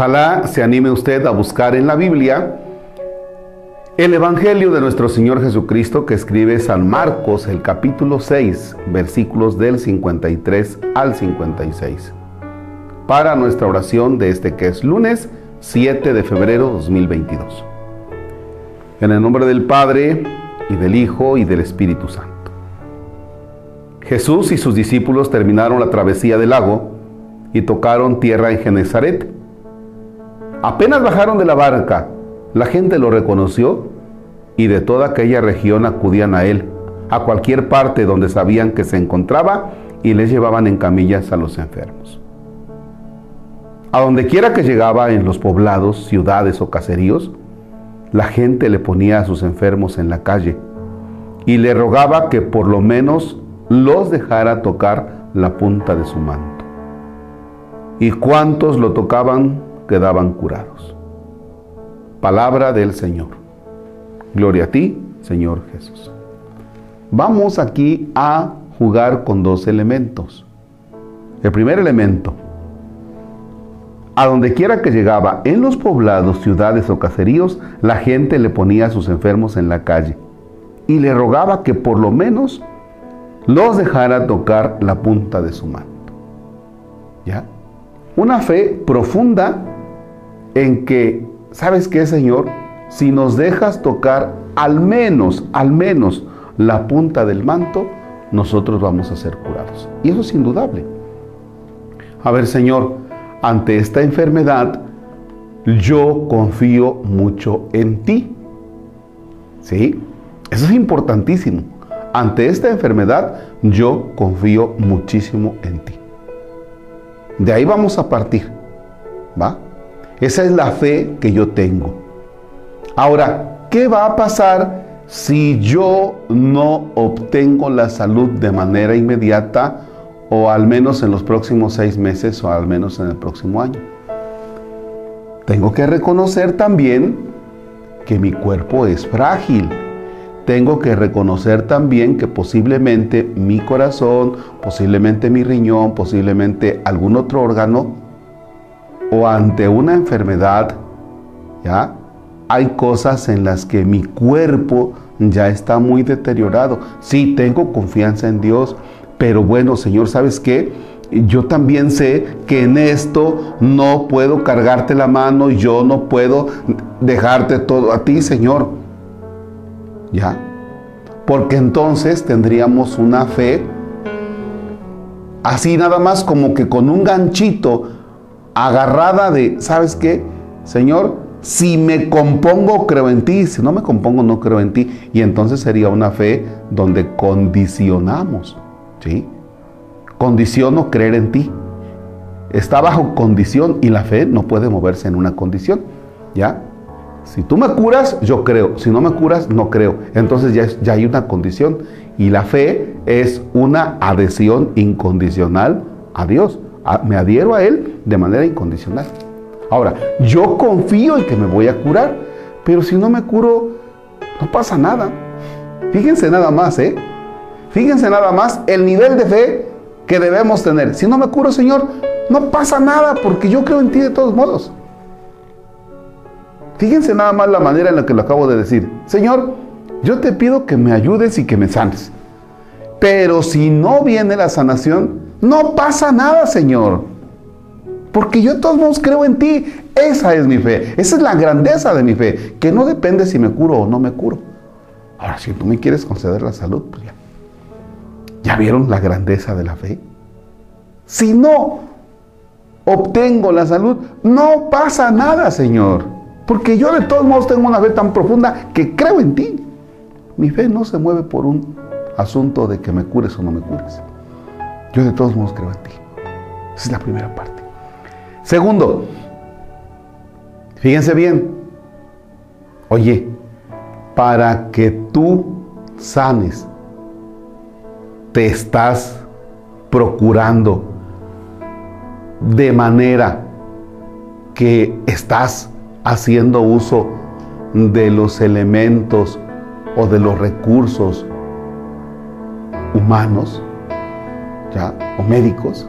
ojalá se anime usted a buscar en la Biblia el Evangelio de nuestro Señor Jesucristo que escribe San Marcos, el capítulo 6, versículos del 53 al 56, para nuestra oración de este que es lunes 7 de febrero 2022. En el nombre del Padre, y del Hijo, y del Espíritu Santo. Jesús y sus discípulos terminaron la travesía del lago y tocaron tierra en Genezaret. Apenas bajaron de la barca, la gente lo reconoció y de toda aquella región acudían a él, a cualquier parte donde sabían que se encontraba y les llevaban en camillas a los enfermos. A donde quiera que llegaba en los poblados, ciudades o caseríos, la gente le ponía a sus enfermos en la calle y le rogaba que por lo menos los dejara tocar la punta de su manto. Y cuantos lo tocaban quedaban curados. Palabra del Señor. Gloria a ti, Señor Jesús. Vamos aquí a jugar con dos elementos. El primer elemento, a donde quiera que llegaba, en los poblados, ciudades o caseríos, la gente le ponía a sus enfermos en la calle y le rogaba que por lo menos los dejara tocar la punta de su manto. ¿Ya? Una fe profunda en que, ¿sabes qué, Señor? Si nos dejas tocar al menos, al menos la punta del manto, nosotros vamos a ser curados. Y eso es indudable. A ver, Señor, ante esta enfermedad, yo confío mucho en ti. ¿Sí? Eso es importantísimo. Ante esta enfermedad, yo confío muchísimo en ti. De ahí vamos a partir. ¿Va? Esa es la fe que yo tengo. Ahora, ¿qué va a pasar si yo no obtengo la salud de manera inmediata o al menos en los próximos seis meses o al menos en el próximo año? Tengo que reconocer también que mi cuerpo es frágil tengo que reconocer también que posiblemente mi corazón, posiblemente mi riñón, posiblemente algún otro órgano, o ante una enfermedad, ¿ya? Hay cosas en las que mi cuerpo ya está muy deteriorado. Sí, tengo confianza en Dios, pero bueno, Señor, ¿sabes qué? Yo también sé que en esto no puedo cargarte la mano, yo no puedo dejarte todo a ti, Señor. ¿Ya? Porque entonces tendríamos una fe así nada más como que con un ganchito agarrada de, ¿sabes qué? Señor, si me compongo, creo en ti. Si no me compongo, no creo en ti. Y entonces sería una fe donde condicionamos. ¿Sí? Condiciono creer en ti. Está bajo condición y la fe no puede moverse en una condición. ¿Ya? Si tú me curas, yo creo. Si no me curas, no creo. Entonces ya, ya hay una condición. Y la fe es una adhesión incondicional a Dios. Me adhiero a Él de manera incondicional. Ahora, yo confío en que me voy a curar. Pero si no me curo, no pasa nada. Fíjense nada más, ¿eh? Fíjense nada más el nivel de fe que debemos tener. Si no me curo, Señor, no pasa nada porque yo creo en ti de todos modos. Fíjense nada más la manera en la que lo acabo de decir. Señor, yo te pido que me ayudes y que me sanes. Pero si no viene la sanación, no pasa nada, Señor. Porque yo de todos modos creo en ti. Esa es mi fe. Esa es la grandeza de mi fe. Que no depende si me curo o no me curo. Ahora, si tú me quieres conceder la salud, pues ya. ¿Ya vieron la grandeza de la fe? Si no obtengo la salud, no pasa nada, Señor. Porque yo de todos modos tengo una fe tan profunda que creo en ti. Mi fe no se mueve por un asunto de que me cures o no me cures. Yo de todos modos creo en ti. Esa es la primera parte. Segundo, fíjense bien. Oye, para que tú sanes, te estás procurando de manera que estás haciendo uso de los elementos o de los recursos humanos, O médicos.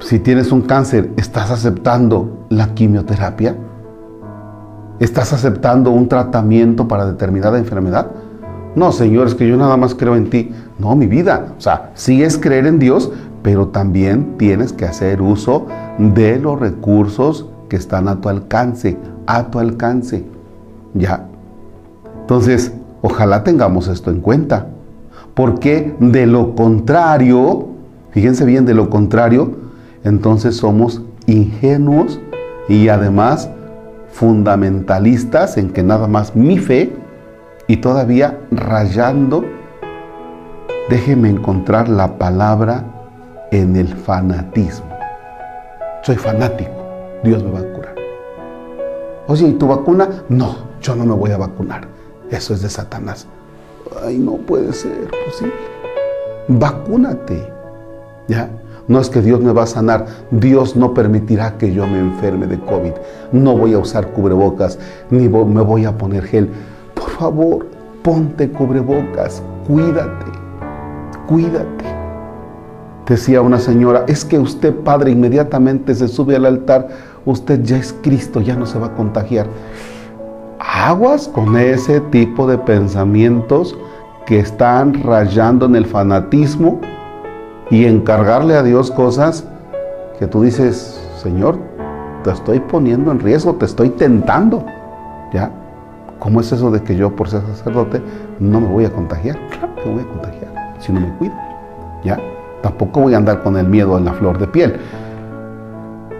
Si tienes un cáncer, ¿estás aceptando la quimioterapia? ¿Estás aceptando un tratamiento para determinada enfermedad? No, Señor, es que yo nada más creo en ti. No, mi vida. O sea, sí es creer en Dios, pero también tienes que hacer uso de los recursos que están a tu alcance, a tu alcance. ¿Ya? Entonces, ojalá tengamos esto en cuenta. Porque de lo contrario, fíjense bien, de lo contrario, entonces somos ingenuos y además fundamentalistas en que nada más mi fe y todavía rayando, déjeme encontrar la palabra en el fanatismo. Soy fanático, Dios me va a curar. Oye, ¿y tu vacuna? No, yo no me voy a vacunar. Eso es de Satanás. Ay, no puede ser posible. Vacúnate. ¿Ya? No es que Dios me va a sanar. Dios no permitirá que yo me enferme de COVID. No voy a usar cubrebocas, ni me voy a poner gel. Por favor, ponte cubrebocas. Cuídate. Cuídate. Decía una señora, es que usted, padre, inmediatamente se sube al altar, usted ya es Cristo, ya no se va a contagiar. Aguas con ese tipo de pensamientos que están rayando en el fanatismo y encargarle a Dios cosas que tú dices, Señor, te estoy poniendo en riesgo, te estoy tentando. ¿Ya? ¿Cómo es eso de que yo por ser sacerdote no me voy a contagiar? Claro que voy a contagiar si no me cuido. ¿Ya? Tampoco voy a andar con el miedo en la flor de piel.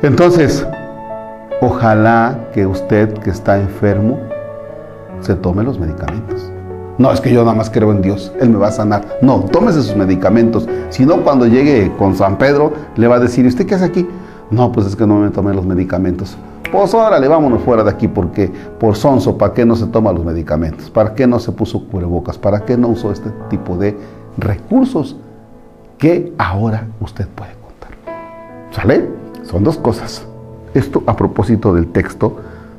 Entonces, ojalá que usted que está enfermo se tome los medicamentos. No, es que yo nada más creo en Dios, Él me va a sanar. No, tómese sus medicamentos. Si no, cuando llegue con San Pedro, le va a decir, ¿y usted qué hace aquí? No, pues es que no me tomé los medicamentos. Pues órale, vámonos fuera de aquí porque por sonso, ¿para qué no se toma los medicamentos? ¿Para qué no se puso cubrebocas? ¿Para qué no usó este tipo de recursos? que ahora usted puede contar. ¿Sale? Son dos cosas. Esto a propósito del texto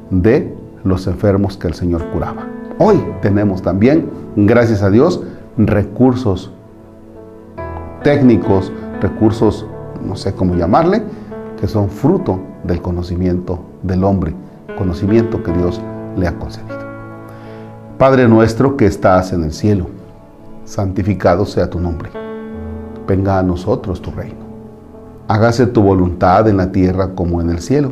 de los enfermos que el Señor curaba. Hoy tenemos también, gracias a Dios, recursos técnicos, recursos, no sé cómo llamarle, que son fruto del conocimiento del hombre, conocimiento que Dios le ha concedido. Padre nuestro que estás en el cielo, santificado sea tu nombre venga a nosotros tu reino. Hágase tu voluntad en la tierra como en el cielo.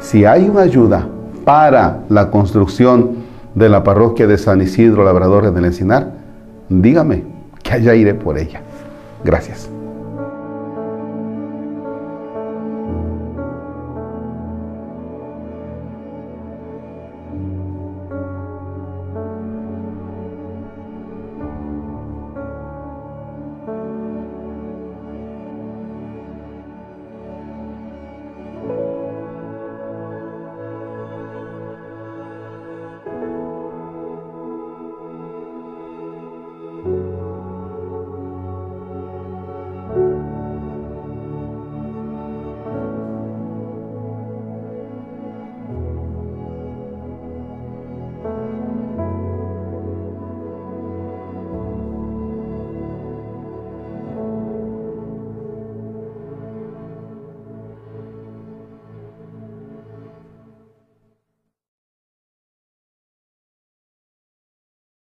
si hay una ayuda para la construcción de la parroquia de San Isidro Labrador en el Encinar, dígame que allá iré por ella. Gracias.